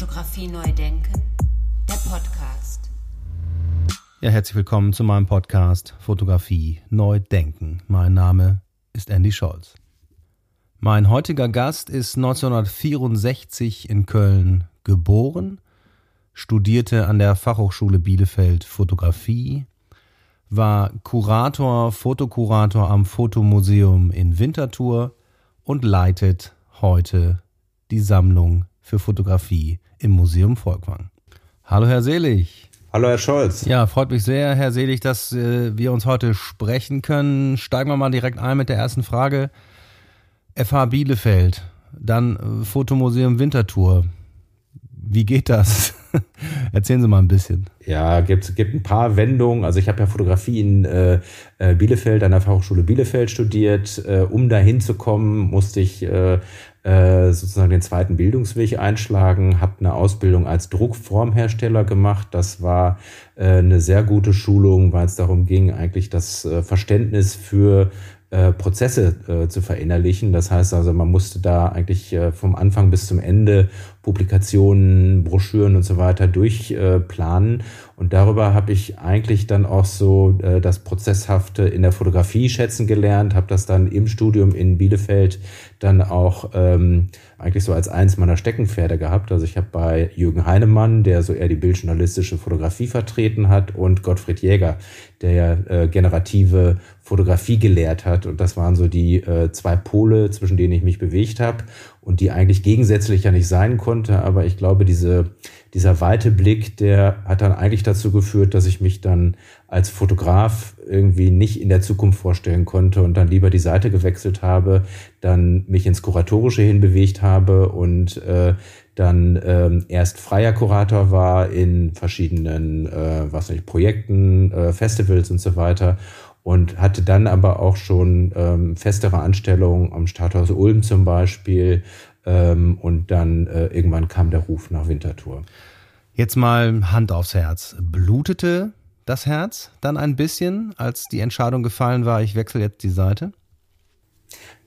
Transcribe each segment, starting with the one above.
Fotografie neu denken, der Podcast. Ja, herzlich willkommen zu meinem Podcast Fotografie neu denken. Mein Name ist Andy Scholz. Mein heutiger Gast ist 1964 in Köln geboren, studierte an der Fachhochschule Bielefeld Fotografie, war Kurator, Fotokurator am Fotomuseum in Winterthur und leitet heute die Sammlung für Fotografie im Museum Volkwang. Hallo, Herr Selig. Hallo, Herr Scholz. Ja, freut mich sehr, Herr Selig, dass äh, wir uns heute sprechen können. Steigen wir mal direkt ein mit der ersten Frage. FH Bielefeld, dann äh, Fotomuseum Winterthur. Wie geht das? Erzählen Sie mal ein bisschen. Ja, gibt gibt ein paar Wendungen. Also ich habe ja Fotografie in äh, äh, Bielefeld an der Fachhochschule Bielefeld studiert. Äh, um dahin zu kommen, musste ich äh, äh, sozusagen den zweiten Bildungsweg einschlagen, habe eine Ausbildung als Druckformhersteller gemacht. Das war äh, eine sehr gute Schulung, weil es darum ging, eigentlich das äh, Verständnis für äh, Prozesse äh, zu verinnerlichen. Das heißt also, man musste da eigentlich äh, vom Anfang bis zum Ende Publikationen, Broschüren und so weiter durchplanen. und darüber habe ich eigentlich dann auch so äh, das Prozesshafte in der Fotografie schätzen gelernt, habe das dann im Studium in Bielefeld dann auch ähm, eigentlich so als eins meiner Steckenpferde gehabt. Also ich habe bei Jürgen Heinemann, der so eher die bildjournalistische Fotografie vertreten hat, und Gottfried Jäger, der ja äh, generative Fotografie gelehrt hat. Und das waren so die äh, zwei Pole, zwischen denen ich mich bewegt habe und die eigentlich gegensätzlich ja nicht sein konnte. Aber ich glaube, diese, dieser weite Blick, der hat dann eigentlich dazu geführt, dass ich mich dann als Fotograf irgendwie nicht in der Zukunft vorstellen konnte und dann lieber die Seite gewechselt habe, dann mich ins Kuratorische hinbewegt habe und äh, dann ähm, erst freier Kurator war in verschiedenen, äh, was nicht, Projekten, äh, Festivals und so weiter und hatte dann aber auch schon ähm, festere Anstellungen am Stadthaus Ulm zum Beispiel ähm, und dann äh, irgendwann kam der Ruf nach Winterthur. Jetzt mal Hand aufs Herz. Blutete das Herz dann ein bisschen, als die Entscheidung gefallen war, ich wechsle jetzt die Seite?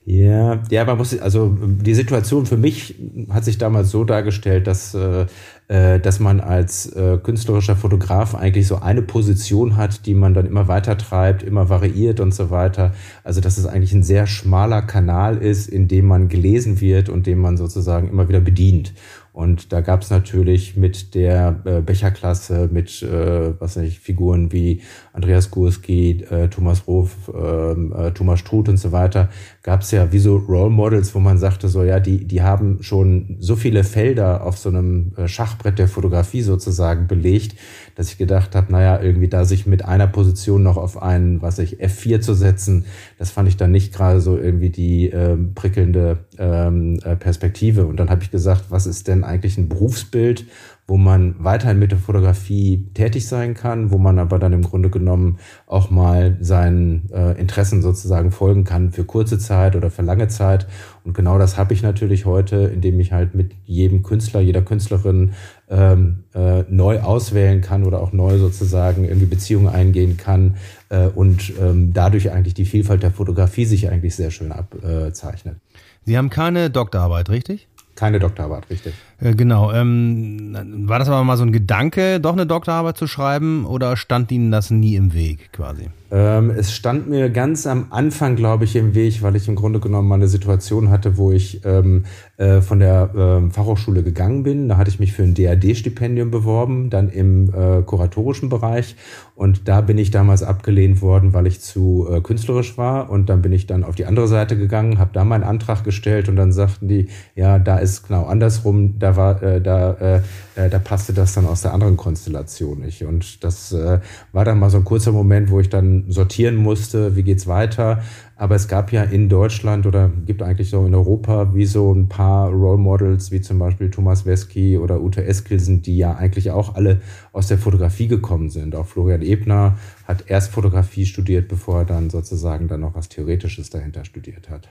Ja, ja, man muss, also die Situation für mich hat sich damals so dargestellt, dass, äh, dass man als äh, künstlerischer Fotograf eigentlich so eine Position hat, die man dann immer weiter treibt, immer variiert und so weiter. Also dass es eigentlich ein sehr schmaler Kanal ist, in dem man gelesen wird und dem man sozusagen immer wieder bedient. Und da gab es natürlich mit der äh, Becherklasse, mit äh, was weiß ich, Figuren wie Andreas Gurski, äh, Thomas Roth, ähm, äh, Thomas Struth und so weiter, gab es ja wie so Role Models, wo man sagte, so ja, die, die haben schon so viele Felder auf so einem äh, Schachbrett der Fotografie sozusagen belegt, dass ich gedacht habe, naja, irgendwie da sich mit einer Position noch auf einen, was ich, F4 zu setzen, das fand ich dann nicht gerade so irgendwie die ähm, prickelnde ähm, äh, Perspektive. Und dann habe ich gesagt, was ist denn eigentlich ein Berufsbild, wo man weiterhin mit der Fotografie tätig sein kann, wo man aber dann im Grunde genommen auch mal seinen äh, Interessen sozusagen folgen kann für kurze Zeit oder für lange Zeit. Und genau das habe ich natürlich heute, indem ich halt mit jedem Künstler, jeder Künstlerin ähm, äh, neu auswählen kann oder auch neu sozusagen irgendwie Beziehungen eingehen kann äh, und ähm, dadurch eigentlich die Vielfalt der Fotografie sich eigentlich sehr schön abzeichnet. Sie haben keine Doktorarbeit, richtig? Keine Doktorarbeit, richtig. Äh, genau. Ähm, war das aber mal so ein Gedanke, doch eine Doktorarbeit zu schreiben oder stand Ihnen das nie im Weg quasi? Ähm, es stand mir ganz am Anfang, glaube ich, im Weg, weil ich im Grunde genommen mal eine Situation hatte, wo ich ähm, äh, von der äh, Fachhochschule gegangen bin. Da hatte ich mich für ein DAD-Stipendium beworben, dann im äh, kuratorischen Bereich. Und da bin ich damals abgelehnt worden, weil ich zu äh, künstlerisch war. Und dann bin ich dann auf die andere Seite gegangen, habe da meinen Antrag gestellt und dann sagten die, ja, da ist genau andersrum, da war, äh, da, äh, äh, da passte das dann aus der anderen Konstellation nicht. Und das äh, war dann mal so ein kurzer Moment, wo ich dann sortieren musste, wie geht's weiter. Aber es gab ja in Deutschland oder gibt eigentlich so in Europa wie so ein paar Role Models, wie zum Beispiel Thomas Wesky oder Ute Eskilsen, die ja eigentlich auch alle aus der Fotografie gekommen sind. Auch Florian Ebner hat erst Fotografie studiert, bevor er dann sozusagen dann noch was Theoretisches dahinter studiert hat.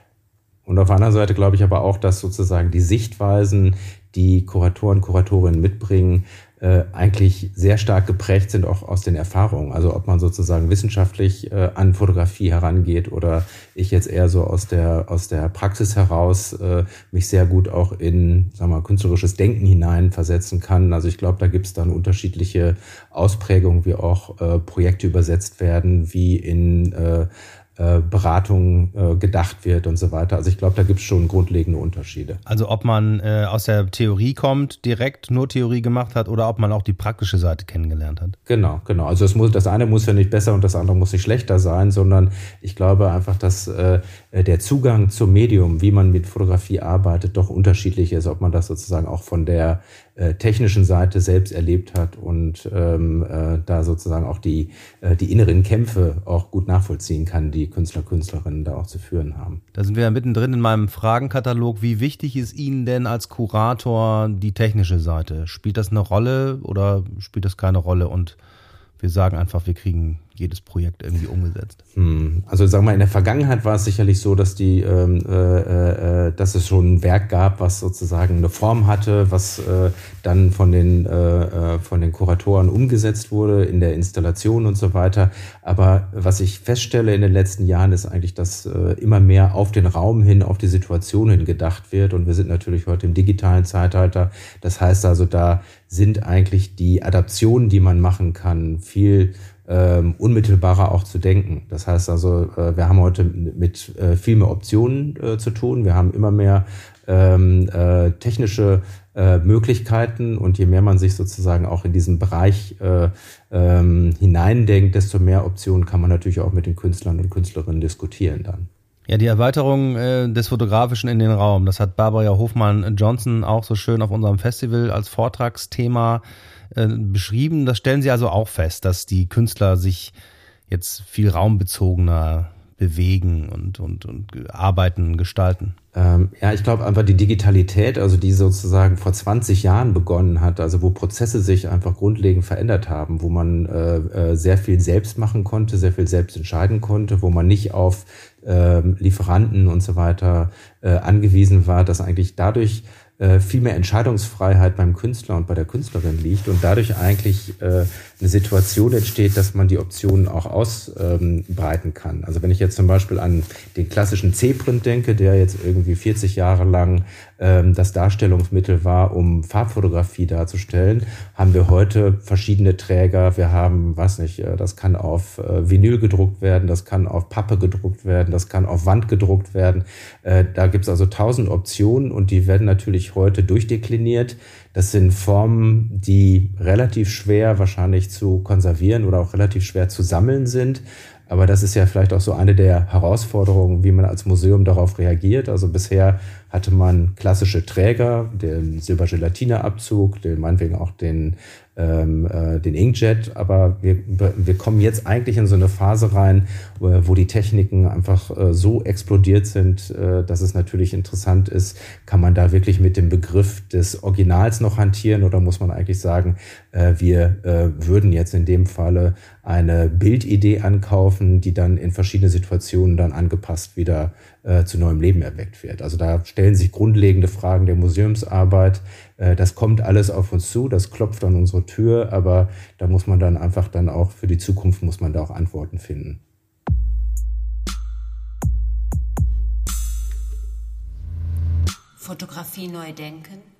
Und auf der anderen Seite glaube ich aber auch, dass sozusagen die Sichtweisen, die Kuratoren, Kuratorinnen mitbringen, äh, eigentlich sehr stark geprägt sind auch aus den Erfahrungen. Also ob man sozusagen wissenschaftlich äh, an Fotografie herangeht oder ich jetzt eher so aus der aus der Praxis heraus äh, mich sehr gut auch in sagen wir, künstlerisches Denken hineinversetzen kann. Also ich glaube, da gibt es dann unterschiedliche Ausprägungen, wie auch äh, Projekte übersetzt werden, wie in äh, Beratung äh, gedacht wird und so weiter. Also ich glaube, da gibt es schon grundlegende Unterschiede. Also ob man äh, aus der Theorie kommt, direkt nur Theorie gemacht hat oder ob man auch die praktische Seite kennengelernt hat. Genau, genau. Also es muss, das eine muss ja nicht besser und das andere muss nicht schlechter sein, sondern ich glaube einfach, dass äh, der Zugang zum Medium, wie man mit Fotografie arbeitet, doch unterschiedlich ist, ob man das sozusagen auch von der äh, technischen Seite selbst erlebt hat und ähm, äh, da sozusagen auch die, äh, die inneren Kämpfe auch gut nachvollziehen kann, die Künstler, Künstlerinnen da auch zu führen haben. Da sind wir ja mittendrin in meinem Fragenkatalog. Wie wichtig ist Ihnen denn als Kurator die technische Seite? Spielt das eine Rolle oder spielt das keine Rolle? Und wir sagen einfach, wir kriegen jedes Projekt irgendwie umgesetzt? Hm. Also sagen wir, in der Vergangenheit war es sicherlich so, dass die, ähm, äh, äh, dass es schon ein Werk gab, was sozusagen eine Form hatte, was äh, dann von den äh, äh, von den Kuratoren umgesetzt wurde in der Installation und so weiter. Aber was ich feststelle in den letzten Jahren ist eigentlich, dass äh, immer mehr auf den Raum hin, auf die Situation hin gedacht wird. Und wir sind natürlich heute im digitalen Zeitalter. Das heißt also, da sind eigentlich die Adaptionen, die man machen kann, viel ähm, unmittelbarer auch zu denken. Das heißt also, äh, wir haben heute mit äh, viel mehr Optionen äh, zu tun. Wir haben immer mehr ähm, äh, technische äh, Möglichkeiten und je mehr man sich sozusagen auch in diesen Bereich äh, ähm, hineindenkt, desto mehr Optionen kann man natürlich auch mit den Künstlern und Künstlerinnen diskutieren dann. Ja, die Erweiterung äh, des Fotografischen in den Raum, das hat Barbara Hofmann-Johnson auch so schön auf unserem Festival als Vortragsthema äh, beschrieben. Das stellen Sie also auch fest, dass die Künstler sich jetzt viel raumbezogener bewegen und, und, und arbeiten, gestalten. Ähm, ja, ich glaube einfach die Digitalität, also die sozusagen vor 20 Jahren begonnen hat, also wo Prozesse sich einfach grundlegend verändert haben, wo man äh, äh, sehr viel selbst machen konnte, sehr viel selbst entscheiden konnte, wo man nicht auf äh, Lieferanten und so weiter äh, angewiesen war, dass eigentlich dadurch äh, viel mehr Entscheidungsfreiheit beim Künstler und bei der Künstlerin liegt und dadurch eigentlich äh, eine Situation entsteht, dass man die Optionen auch ausbreiten ähm, kann. Also wenn ich jetzt zum Beispiel an den klassischen C-Print denke, der jetzt irgendwie 40 Jahre lang ähm, das Darstellungsmittel war, um Farbfotografie darzustellen, haben wir heute verschiedene Träger. Wir haben, was nicht, äh, das kann auf äh, Vinyl gedruckt werden, das kann auf Pappe gedruckt werden, das kann auf Wand gedruckt werden. Äh, da gibt es also tausend Optionen und die werden natürlich heute durchdekliniert. Das sind Formen, die relativ schwer wahrscheinlich zu konservieren oder auch relativ schwer zu sammeln sind. Aber das ist ja vielleicht auch so eine der Herausforderungen, wie man als Museum darauf reagiert. Also bisher hatte man klassische Träger, den Silbergelatineabzug, den meinetwegen auch den ähm, äh, den Inkjet, aber wir, wir kommen jetzt eigentlich in so eine Phase rein, wo, die Techniken einfach äh, so explodiert sind, äh, dass es natürlich interessant ist, kann man da wirklich mit dem Begriff des Originals noch hantieren oder muss man eigentlich sagen, äh, wir äh, würden jetzt in dem Falle eine Bildidee ankaufen, die dann in verschiedene Situationen dann angepasst wieder äh, zu neuem Leben erweckt wird. Also da stellen sich grundlegende Fragen der Museumsarbeit. Äh, das kommt alles auf uns zu, das klopft an unsere Tür, aber da muss man dann einfach dann auch für die Zukunft muss man da auch Antworten finden. Fotografie neu denken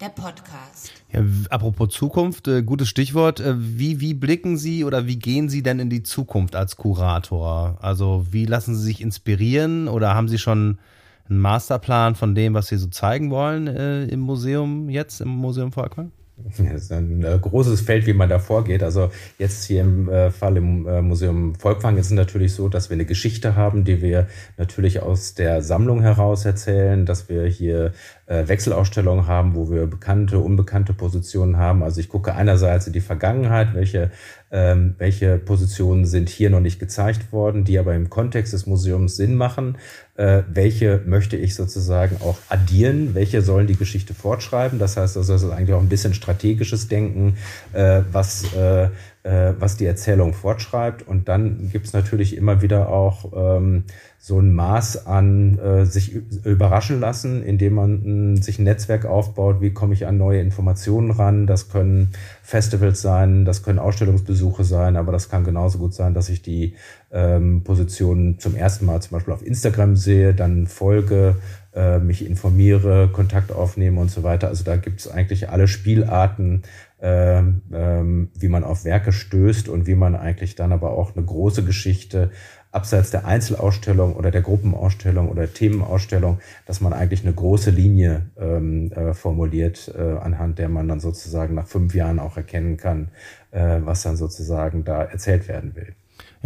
der Podcast. Ja, apropos Zukunft, äh, gutes Stichwort. Äh, wie, wie blicken Sie oder wie gehen Sie denn in die Zukunft als Kurator? Also wie lassen Sie sich inspirieren oder haben Sie schon einen Masterplan von dem, was Sie so zeigen wollen äh, im Museum jetzt, im Museum Volkwang? Das ist ein äh, großes Feld, wie man da vorgeht. Also jetzt hier im äh, Fall im äh, Museum Volkwang ist es natürlich so, dass wir eine Geschichte haben, die wir natürlich aus der Sammlung heraus erzählen, dass wir hier Wechselausstellungen haben, wo wir bekannte, unbekannte Positionen haben. Also ich gucke einerseits in die Vergangenheit, welche, ähm, welche Positionen sind hier noch nicht gezeigt worden, die aber im Kontext des Museums Sinn machen. Äh, welche möchte ich sozusagen auch addieren? Welche sollen die Geschichte fortschreiben? Das heißt, also, das ist eigentlich auch ein bisschen strategisches Denken, äh, was äh, äh, was die Erzählung fortschreibt. Und dann gibt es natürlich immer wieder auch ähm, so ein Maß an äh, sich überraschen lassen, indem man mh, sich ein Netzwerk aufbaut. Wie komme ich an neue Informationen ran? Das können Festivals sein, das können Ausstellungsbesuche sein, aber das kann genauso gut sein, dass ich die ähm, Positionen zum ersten Mal zum Beispiel auf Instagram sehe, dann folge, äh, mich informiere, Kontakt aufnehme und so weiter. Also da gibt es eigentlich alle Spielarten, ähm, ähm, wie man auf Werke stößt und wie man eigentlich dann aber auch eine große Geschichte abseits der Einzelausstellung oder der Gruppenausstellung oder Themenausstellung, dass man eigentlich eine große Linie ähm, äh, formuliert, äh, anhand der man dann sozusagen nach fünf Jahren auch erkennen kann, äh, was dann sozusagen da erzählt werden will.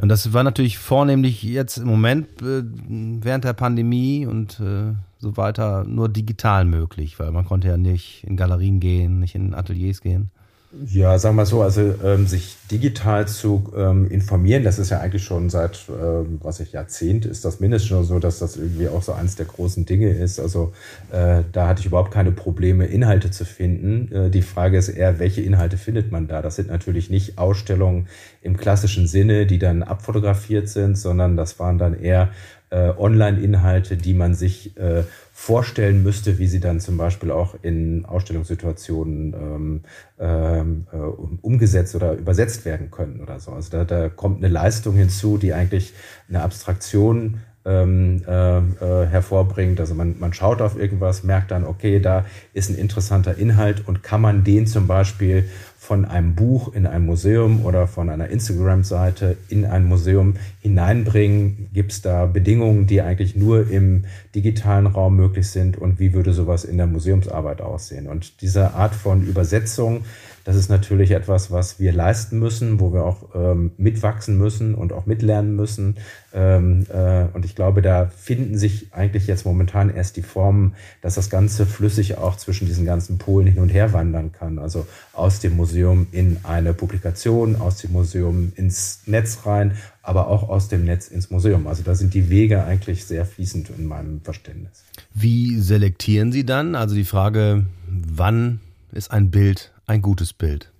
Und das war natürlich vornehmlich jetzt im Moment äh, während der Pandemie und äh, so weiter nur digital möglich, weil man konnte ja nicht in Galerien gehen, nicht in Ateliers gehen. Ja, sagen wir so, also ähm, sich digital zu ähm, informieren, das ist ja eigentlich schon seit, ähm, was ich, Jahrzehnt ist das mindestens schon so, dass das irgendwie auch so eines der großen Dinge ist. Also äh, da hatte ich überhaupt keine Probleme, Inhalte zu finden. Äh, die Frage ist eher, welche Inhalte findet man da? Das sind natürlich nicht Ausstellungen im klassischen Sinne, die dann abfotografiert sind, sondern das waren dann eher äh, Online-Inhalte, die man sich äh, vorstellen müsste, wie sie dann zum Beispiel auch in Ausstellungssituationen ähm, ähm, äh, umgesetzt oder übersetzt werden können oder so. Also da, da kommt eine Leistung hinzu, die eigentlich eine Abstraktion ähm, äh, äh, hervorbringt. Also man, man schaut auf irgendwas, merkt dann, okay, da ist ein interessanter Inhalt und kann man den zum Beispiel von einem Buch in ein Museum oder von einer Instagram-Seite in ein Museum hineinbringen? Gibt es da Bedingungen, die eigentlich nur im digitalen Raum möglich sind? Und wie würde sowas in der Museumsarbeit aussehen? Und diese Art von Übersetzung das ist natürlich etwas, was wir leisten müssen, wo wir auch ähm, mitwachsen müssen und auch mitlernen müssen. Ähm, äh, und ich glaube, da finden sich eigentlich jetzt momentan erst die Formen, dass das Ganze flüssig auch zwischen diesen ganzen Polen hin und her wandern kann. Also aus dem Museum in eine Publikation, aus dem Museum ins Netz rein, aber auch aus dem Netz ins Museum. Also da sind die Wege eigentlich sehr fließend in meinem Verständnis. Wie selektieren Sie dann? Also die Frage, wann ist ein Bild ein gutes Bild?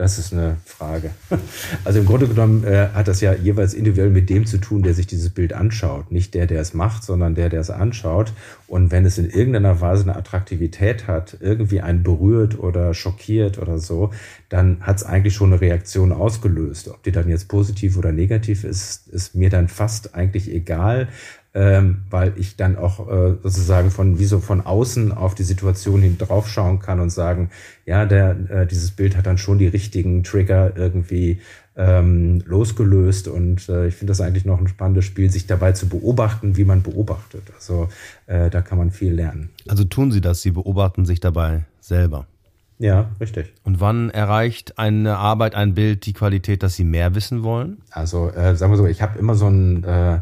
Das ist eine Frage. Also im Grunde genommen äh, hat das ja jeweils individuell mit dem zu tun, der sich dieses Bild anschaut. Nicht der, der es macht, sondern der, der es anschaut. Und wenn es in irgendeiner Weise eine Attraktivität hat, irgendwie einen berührt oder schockiert oder so, dann hat es eigentlich schon eine Reaktion ausgelöst. Ob die dann jetzt positiv oder negativ ist, ist mir dann fast eigentlich egal ähm, weil ich dann auch äh, sozusagen von wie so von außen auf die Situation hin draufschauen kann und sagen, ja, der, äh, dieses Bild hat dann schon die richtigen Trigger irgendwie ähm, losgelöst und äh, ich finde das eigentlich noch ein spannendes Spiel, sich dabei zu beobachten, wie man beobachtet. Also äh, da kann man viel lernen. Also tun Sie das, Sie beobachten sich dabei selber. Ja, richtig. Und wann erreicht eine Arbeit, ein Bild die Qualität, dass Sie mehr wissen wollen? Also äh, sagen wir so, ich habe immer so ein äh,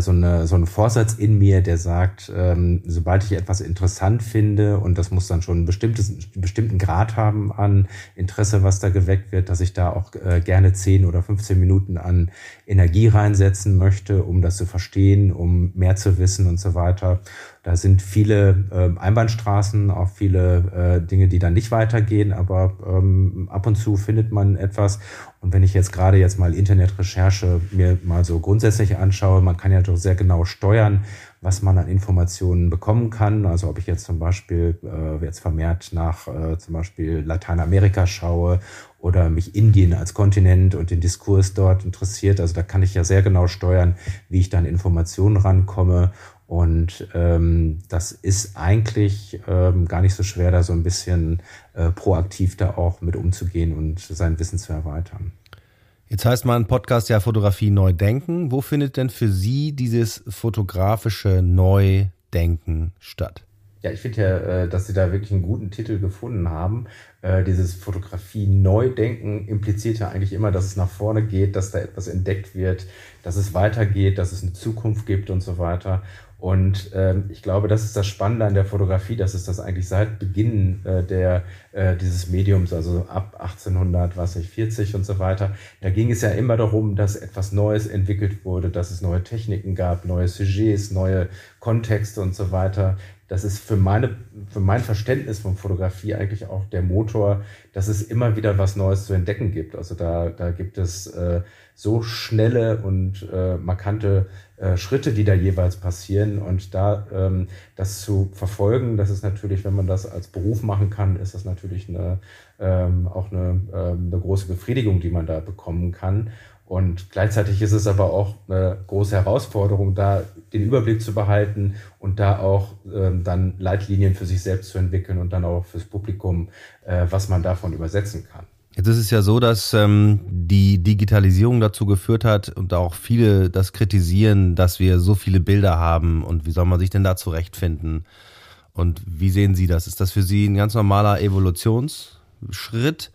so, eine, so einen Vorsatz in mir, der sagt, ähm, sobald ich etwas interessant finde, und das muss dann schon ein bestimmtes, einen bestimmten Grad haben an Interesse, was da geweckt wird, dass ich da auch äh, gerne 10 oder 15 Minuten an Energie reinsetzen möchte, um das zu verstehen, um mehr zu wissen und so weiter. Da sind viele äh, Einbahnstraßen, auch viele äh, Dinge, die dann nicht weitergehen, aber ähm, ab und zu findet man etwas. Und wenn ich jetzt gerade jetzt mal Internetrecherche mir mal so grundsätzlich anschaue, man kann ja doch sehr genau steuern, was man an Informationen bekommen kann. Also ob ich jetzt zum Beispiel äh, jetzt vermehrt nach äh, zum Beispiel Lateinamerika schaue oder mich Indien als Kontinent und den Diskurs dort interessiert. Also da kann ich ja sehr genau steuern, wie ich dann Informationen rankomme. Und ähm, das ist eigentlich ähm, gar nicht so schwer, da so ein bisschen äh, proaktiv da auch mit umzugehen und sein Wissen zu erweitern. Jetzt heißt mein Podcast ja Fotografie neu denken. Wo findet denn für Sie dieses fotografische Neudenken statt? Ja, ich finde ja, äh, dass Sie da wirklich einen guten Titel gefunden haben. Äh, dieses Fotografie Neudenken impliziert ja eigentlich immer, dass es nach vorne geht, dass da etwas entdeckt wird, dass es weitergeht, dass es eine Zukunft gibt und so weiter. Und ähm, ich glaube, das ist das Spannende an der Fotografie, dass es das eigentlich seit Beginn äh, der, äh, dieses Mediums, also ab 1800, was ich, 40 und so weiter, da ging es ja immer darum, dass etwas Neues entwickelt wurde, dass es neue Techniken gab, neue Sujets, neue Kontexte und so weiter das ist für meine, für mein Verständnis von Fotografie eigentlich auch der Motor, dass es immer wieder was Neues zu entdecken gibt. Also da, da gibt es äh, so schnelle und äh, markante äh, Schritte, die da jeweils passieren. Und da ähm, das zu verfolgen, das ist natürlich, wenn man das als Beruf machen kann, ist das natürlich eine, ähm, auch eine, ähm, eine große Befriedigung, die man da bekommen kann. Und gleichzeitig ist es aber auch eine große Herausforderung, da den Überblick zu behalten und da auch ähm, dann Leitlinien für sich selbst zu entwickeln und dann auch fürs Publikum, äh, was man davon übersetzen kann. Jetzt ist es ja so, dass ähm, die Digitalisierung dazu geführt hat und auch viele das kritisieren, dass wir so viele Bilder haben und wie soll man sich denn da zurechtfinden? Und wie sehen Sie das? Ist das für Sie ein ganz normaler Evolutionsschritt?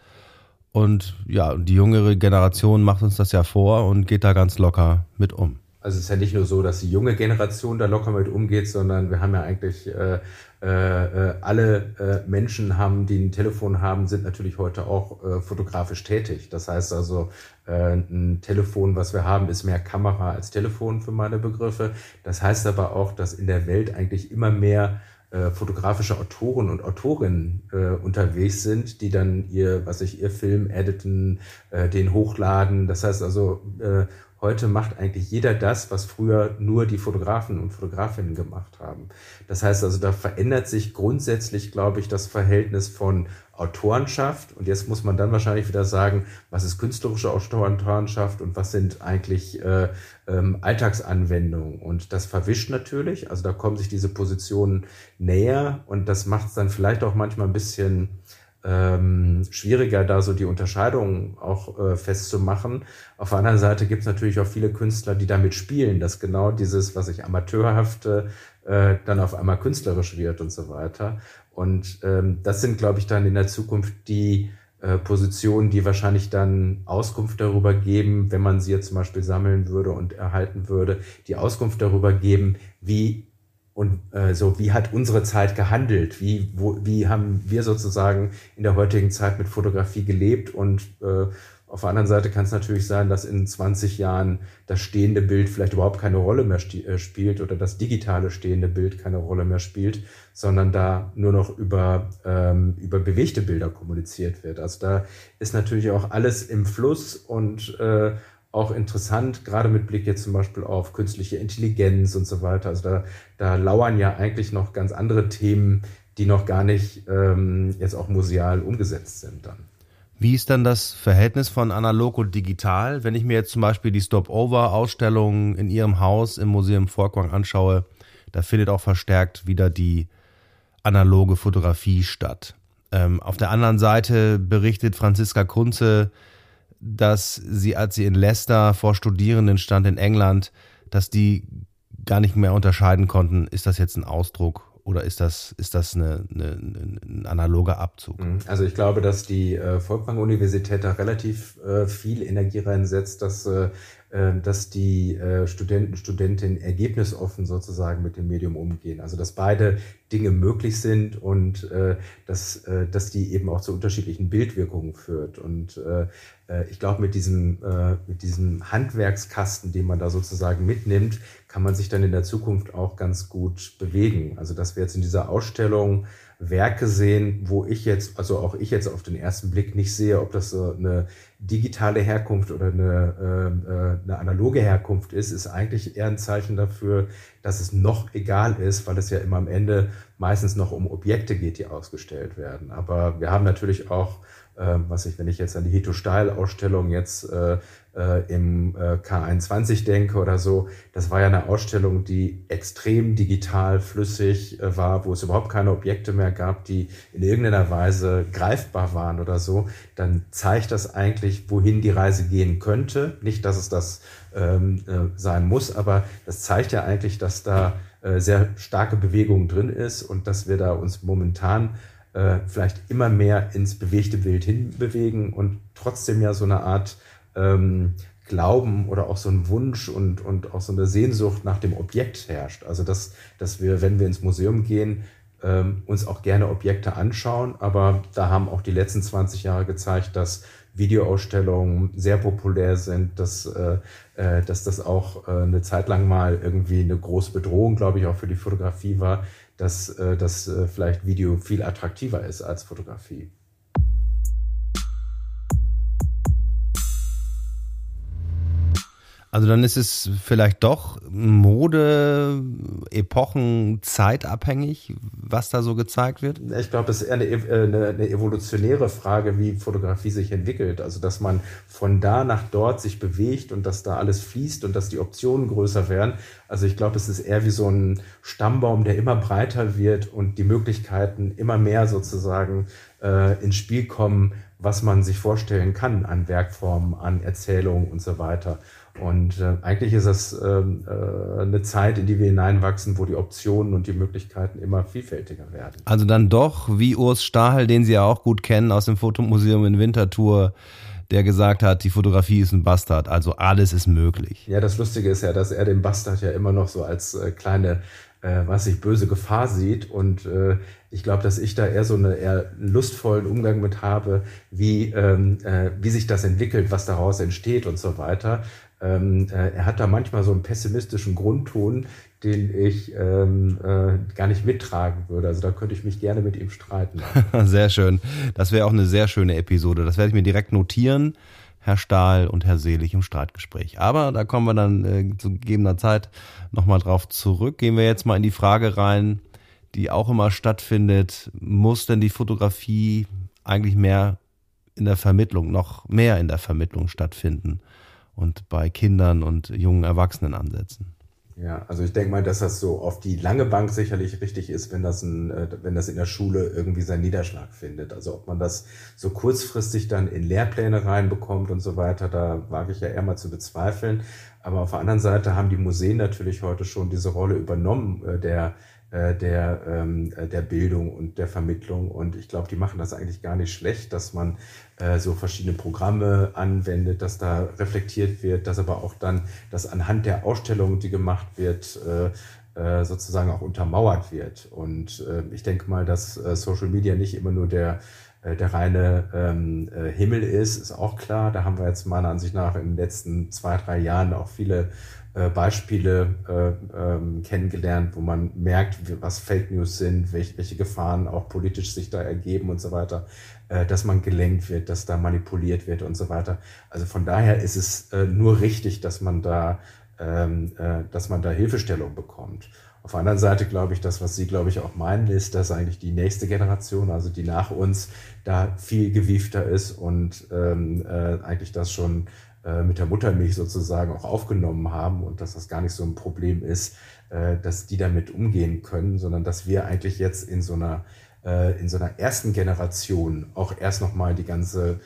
Und ja, die jüngere Generation macht uns das ja vor und geht da ganz locker mit um. Also es ist ja nicht nur so, dass die junge Generation da locker mit umgeht, sondern wir haben ja eigentlich äh, alle äh, Menschen haben, die ein Telefon haben, sind natürlich heute auch äh, fotografisch tätig. Das heißt also, äh, ein Telefon, was wir haben, ist mehr Kamera als Telefon für meine Begriffe. Das heißt aber auch, dass in der Welt eigentlich immer mehr äh, fotografische Autoren und Autorinnen äh, unterwegs sind, die dann ihr, was ich, ihr Film editen, äh, den hochladen. Das heißt also, äh, heute macht eigentlich jeder das, was früher nur die Fotografen und Fotografinnen gemacht haben. Das heißt also, da verändert sich grundsätzlich, glaube ich, das Verhältnis von Autorenschaft. Und jetzt muss man dann wahrscheinlich wieder sagen, was ist künstlerische Autorenschaft und was sind eigentlich äh, ähm, Alltagsanwendungen. Und das verwischt natürlich. Also da kommen sich diese Positionen näher und das macht es dann vielleicht auch manchmal ein bisschen ähm, schwieriger, da so die Unterscheidung auch äh, festzumachen. Auf der anderen Seite gibt es natürlich auch viele Künstler, die damit spielen, dass genau dieses, was ich amateurhafte, äh, dann auf einmal künstlerisch wird und so weiter. Und ähm, das sind, glaube ich, dann in der Zukunft die äh, Positionen, die wahrscheinlich dann Auskunft darüber geben, wenn man sie jetzt zum Beispiel sammeln würde und erhalten würde, die Auskunft darüber geben, wie und äh, so, wie hat unsere Zeit gehandelt? Wie, wo, wie haben wir sozusagen in der heutigen Zeit mit Fotografie gelebt und äh, auf der anderen Seite kann es natürlich sein, dass in 20 Jahren das stehende Bild vielleicht überhaupt keine Rolle mehr äh, spielt oder das digitale stehende Bild keine Rolle mehr spielt, sondern da nur noch über, ähm, über bewegte Bilder kommuniziert wird. Also da ist natürlich auch alles im Fluss und äh, auch interessant, gerade mit Blick jetzt zum Beispiel auf künstliche Intelligenz und so weiter. Also da, da lauern ja eigentlich noch ganz andere Themen, die noch gar nicht ähm, jetzt auch museal umgesetzt sind dann. Wie ist dann das Verhältnis von analog und digital? Wenn ich mir jetzt zum Beispiel die Stop-Over-Ausstellung in Ihrem Haus im Museum Vorquang anschaue, da findet auch verstärkt wieder die analoge Fotografie statt. Ähm, auf der anderen Seite berichtet Franziska Kunze, dass sie, als sie in Leicester vor Studierenden stand in England, dass die gar nicht mehr unterscheiden konnten, ist das jetzt ein Ausdruck oder ist das, ist das eine, eine, ein analoger Abzug? Mhm. Also ich glaube, dass die äh, Volkwang-Universität da relativ äh, viel Energie reinsetzt, dass, äh, äh dass die äh, Studenten, Studentinnen ergebnisoffen sozusagen mit dem Medium umgehen. Also dass beide Dinge möglich sind und äh, dass, äh, dass die eben auch zu unterschiedlichen Bildwirkungen führt. Und äh, äh ich glaube, mit diesem, äh, mit diesem Handwerkskasten, den man da sozusagen mitnimmt, kann man sich dann in der Zukunft auch ganz gut bewegen. Also dass wir jetzt in dieser Ausstellung Werke sehen, wo ich jetzt, also auch ich jetzt auf den ersten Blick nicht sehe, ob das so eine digitale Herkunft oder eine, äh, äh, eine analoge Herkunft ist, ist eigentlich eher ein Zeichen dafür, dass es noch egal ist, weil es ja immer am Ende meistens noch um Objekte geht, die ausgestellt werden. Aber wir haben natürlich auch äh, was ich, wenn ich jetzt an die Hito Stahl Ausstellung jetzt äh, äh, im äh, K21 denke oder so, das war ja eine Ausstellung, die extrem digital flüssig äh, war, wo es überhaupt keine Objekte mehr gab, die in irgendeiner Weise greifbar waren oder so, dann zeigt das eigentlich, wohin die Reise gehen könnte. Nicht, dass es das ähm, äh, sein muss, aber das zeigt ja eigentlich, dass da sehr starke Bewegung drin ist und dass wir da uns momentan äh, vielleicht immer mehr ins bewegte Bild hinbewegen und trotzdem ja so eine Art ähm, Glauben oder auch so ein Wunsch und, und auch so eine Sehnsucht nach dem Objekt herrscht. Also dass, dass wir, wenn wir ins Museum gehen, ähm, uns auch gerne Objekte anschauen, aber da haben auch die letzten 20 Jahre gezeigt, dass Videoausstellungen sehr populär sind, dass, äh, äh, dass das auch äh, eine Zeit lang mal irgendwie eine große Bedrohung, glaube ich, auch für die Fotografie war, dass, äh, dass äh, vielleicht Video viel attraktiver ist als Fotografie. Also dann ist es vielleicht doch Mode, Epochen, zeitabhängig, was da so gezeigt wird? Ich glaube, es ist eher eine, äh, eine, eine, evolutionäre Frage, wie Fotografie sich entwickelt. Also dass man von da nach dort sich bewegt und dass da alles fließt und dass die Optionen größer werden. Also ich glaube, es ist eher wie so ein Stammbaum, der immer breiter wird und die Möglichkeiten immer mehr sozusagen äh, ins Spiel kommen, was man sich vorstellen kann an Werkformen, an Erzählungen und so weiter. Und äh, eigentlich ist es ähm, äh, eine Zeit, in die wir hineinwachsen, wo die Optionen und die Möglichkeiten immer vielfältiger werden. Also dann doch, wie Urs Stahl, den Sie ja auch gut kennen aus dem Fotomuseum in Winterthur, der gesagt hat, die Fotografie ist ein Bastard, also alles ist möglich. Ja, das Lustige ist ja, dass er den Bastard ja immer noch so als äh, kleine, äh, was ich, böse Gefahr sieht. Und äh, ich glaube, dass ich da eher so einen eher lustvollen Umgang mit habe, wie, ähm, äh, wie sich das entwickelt, was daraus entsteht und so weiter. Ähm, äh, er hat da manchmal so einen pessimistischen Grundton, den ich ähm, äh, gar nicht mittragen würde. Also da könnte ich mich gerne mit ihm streiten. sehr schön. Das wäre auch eine sehr schöne Episode. Das werde ich mir direkt notieren. Herr Stahl und Herr Selig im Streitgespräch. Aber da kommen wir dann äh, zu gegebener Zeit nochmal drauf zurück. Gehen wir jetzt mal in die Frage rein, die auch immer stattfindet. Muss denn die Fotografie eigentlich mehr in der Vermittlung, noch mehr in der Vermittlung stattfinden? Und bei Kindern und jungen Erwachsenen ansetzen. Ja, also ich denke mal, dass das so auf die lange Bank sicherlich richtig ist, wenn das, ein, äh, wenn das in der Schule irgendwie seinen Niederschlag findet. Also ob man das so kurzfristig dann in Lehrpläne reinbekommt und so weiter, da wage ich ja eher mal zu bezweifeln. Aber auf der anderen Seite haben die Museen natürlich heute schon diese Rolle übernommen, äh, der äh, der, ähm, äh, der Bildung und der Vermittlung. Und ich glaube, die machen das eigentlich gar nicht schlecht, dass man äh, so verschiedene Programme anwendet, dass da reflektiert wird, dass aber auch dann, dass anhand der Ausstellung, die gemacht wird, äh, äh sozusagen auch untermauert wird. Und äh, ich denke mal, dass Social Media nicht immer nur der der reine ähm, Himmel ist, ist auch klar. Da haben wir jetzt meiner Ansicht nach in den letzten zwei, drei Jahren auch viele Beispiele äh, ähm, kennengelernt, wo man merkt, was Fake News sind, welche, Gefahren auch politisch sich da ergeben und so weiter, dass man gelenkt wird, dass da manipuliert wird und so weiter. Also von daher ist es äh, nur richtig, dass man da, ähm, äh, dass man da Hilfestellung bekommt. Auf der anderen Seite glaube ich, das, was Sie, glaube ich, auch meinen, ist, dass eigentlich die nächste Generation, also die nach uns, da viel gewiefter ist und ähm, äh, eigentlich das schon äh, mit der Muttermilch sozusagen auch aufgenommen haben und dass das gar nicht so ein Problem ist, äh, dass die damit umgehen können, sondern dass wir eigentlich jetzt in so einer äh, in so einer ersten Generation auch erst nochmal die ganze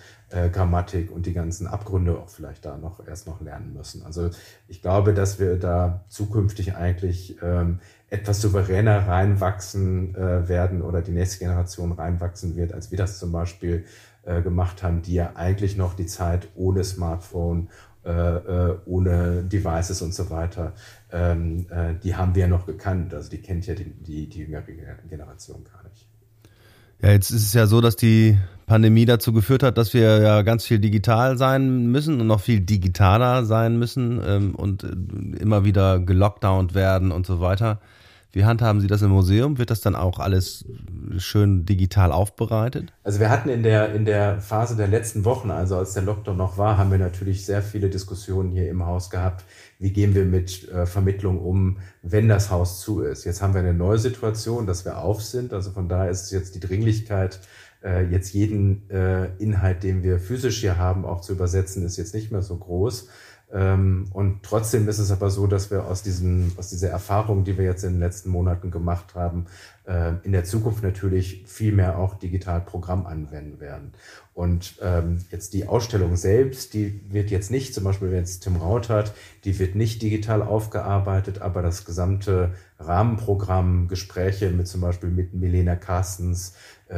Grammatik und die ganzen Abgründe auch vielleicht da noch erst noch lernen müssen. Also ich glaube, dass wir da zukünftig eigentlich ähm, etwas souveräner reinwachsen äh, werden oder die nächste Generation reinwachsen wird, als wir das zum Beispiel äh, gemacht haben, die ja eigentlich noch die Zeit ohne Smartphone, äh, äh, ohne Devices und so weiter, ähm, äh, die haben wir ja noch gekannt. Also die kennt ja die, die, die jüngere Generation gar. Ja, jetzt ist es ja so, dass die Pandemie dazu geführt hat, dass wir ja ganz viel digital sein müssen und noch viel digitaler sein müssen ähm, und äh, immer wieder gelockdownt werden und so weiter. Wie handhaben Sie das im Museum? Wird das dann auch alles schön digital aufbereitet? Also wir hatten in der, in der Phase der letzten Wochen, also als der Lockdown noch war, haben wir natürlich sehr viele Diskussionen hier im Haus gehabt. Wie gehen wir mit äh, Vermittlung um, wenn das Haus zu ist? Jetzt haben wir eine neue Situation, dass wir auf sind. Also von daher ist jetzt die Dringlichkeit, äh, jetzt jeden äh, Inhalt, den wir physisch hier haben, auch zu übersetzen, ist jetzt nicht mehr so groß. Ähm, und trotzdem ist es aber so, dass wir aus, diesem, aus dieser Erfahrung, die wir jetzt in den letzten Monaten gemacht haben, äh, in der Zukunft natürlich viel mehr auch digital Programm anwenden werden. Und ähm, jetzt die Ausstellung selbst, die wird jetzt nicht, zum Beispiel wenn jetzt Tim Raut hat, die wird nicht digital aufgearbeitet, aber das gesamte Rahmenprogramm, Gespräche mit zum Beispiel mit Milena Carstens,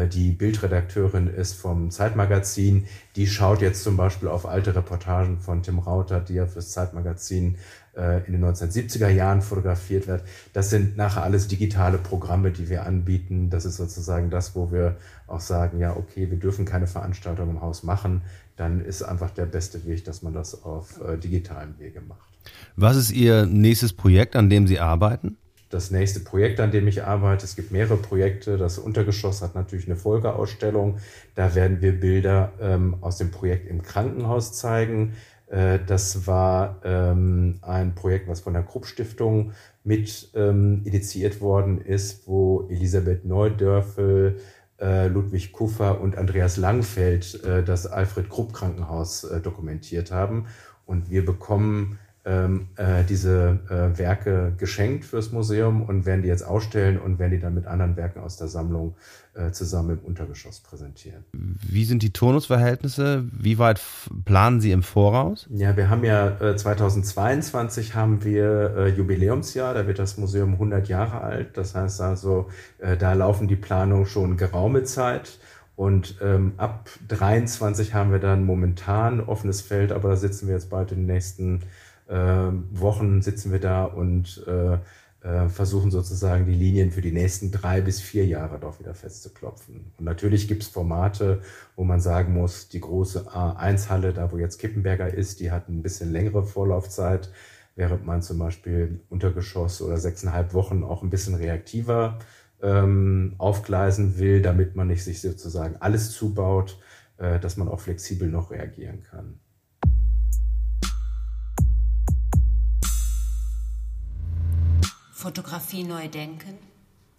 die Bildredakteurin ist vom Zeitmagazin, die schaut jetzt zum Beispiel auf alte Reportagen von Tim Rauter, die ja fürs Zeitmagazin äh, in den 1970er Jahren fotografiert wird. Das sind nachher alles digitale Programme, die wir anbieten. Das ist sozusagen das, wo wir auch sagen, ja, okay, wir dürfen keine Veranstaltung im Haus machen. Dann ist einfach der beste Weg, dass man das auf äh, digitalem Wege macht. Was ist Ihr nächstes Projekt, an dem Sie arbeiten? Das nächste Projekt, an dem ich arbeite. Es gibt mehrere Projekte. Das Untergeschoss hat natürlich eine Folgeausstellung. Da werden wir Bilder ähm, aus dem Projekt im Krankenhaus zeigen. Äh, das war ähm, ein Projekt, was von der Krupp Stiftung mit ähm, initiiert worden ist, wo Elisabeth Neudörfel, äh, Ludwig Kuffer und Andreas Langfeld äh, das Alfred Krupp Krankenhaus äh, dokumentiert haben. Und wir bekommen ähm, äh, diese äh, Werke geschenkt fürs Museum und werden die jetzt ausstellen und werden die dann mit anderen Werken aus der Sammlung äh, zusammen im Untergeschoss präsentieren. Wie sind die Turnusverhältnisse? Wie weit planen Sie im Voraus? Ja, wir haben ja 2022 äh, haben wir äh, Jubiläumsjahr, da wird das Museum 100 Jahre alt. Das heißt also, äh, da laufen die Planungen schon geraume Zeit. Und ähm, ab 23 haben wir dann momentan offenes Feld, aber da sitzen wir jetzt bald in den nächsten Wochen sitzen wir da und äh, äh, versuchen sozusagen die Linien für die nächsten drei bis vier Jahre doch wieder festzuklopfen. Und natürlich gibt es Formate, wo man sagen muss, die große A1-Halle, da wo jetzt Kippenberger ist, die hat ein bisschen längere Vorlaufzeit, während man zum Beispiel Untergeschoss oder sechseinhalb Wochen auch ein bisschen reaktiver ähm, aufgleisen will, damit man nicht sich sozusagen alles zubaut, äh, dass man auch flexibel noch reagieren kann. Fotografie neu denken,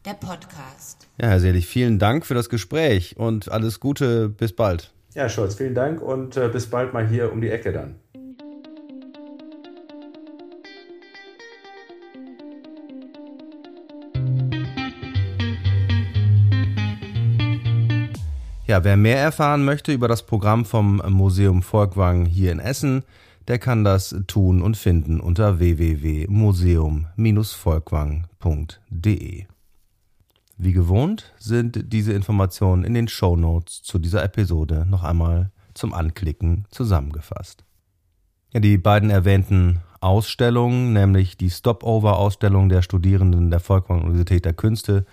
der Podcast. Ja, Herr Selig, vielen Dank für das Gespräch und alles Gute, bis bald. Ja, Scholz, vielen Dank und äh, bis bald mal hier um die Ecke dann. Ja, wer mehr erfahren möchte über das Programm vom Museum Volkwang hier in Essen, der kann das tun und finden unter www.museum-volkwang.de. Wie gewohnt sind diese Informationen in den Show Notes zu dieser Episode noch einmal zum Anklicken zusammengefasst. Die beiden erwähnten Ausstellungen, nämlich die Stopover-Ausstellung der Studierenden der Volkwang Universität der Künste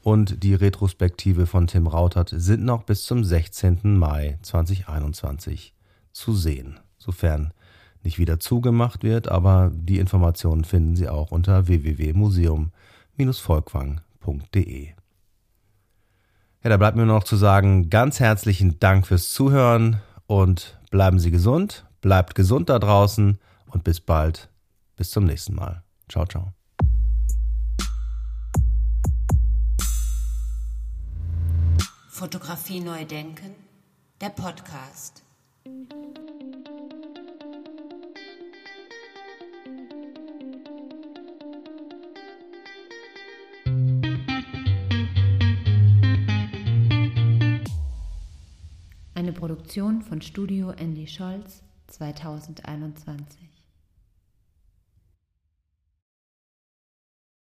und die Retrospektive von Tim Rautert, sind noch bis zum 16. Mai 2021 zu sehen, sofern nicht wieder zugemacht wird, aber die Informationen finden Sie auch unter www.museum-volkwang.de. Ja, da bleibt mir nur noch zu sagen, ganz herzlichen Dank fürs Zuhören und bleiben Sie gesund, bleibt gesund da draußen und bis bald. Bis zum nächsten Mal. Ciao, ciao. Fotografie neu denken, der Podcast. Produktion von Studio Andy Scholz 2021.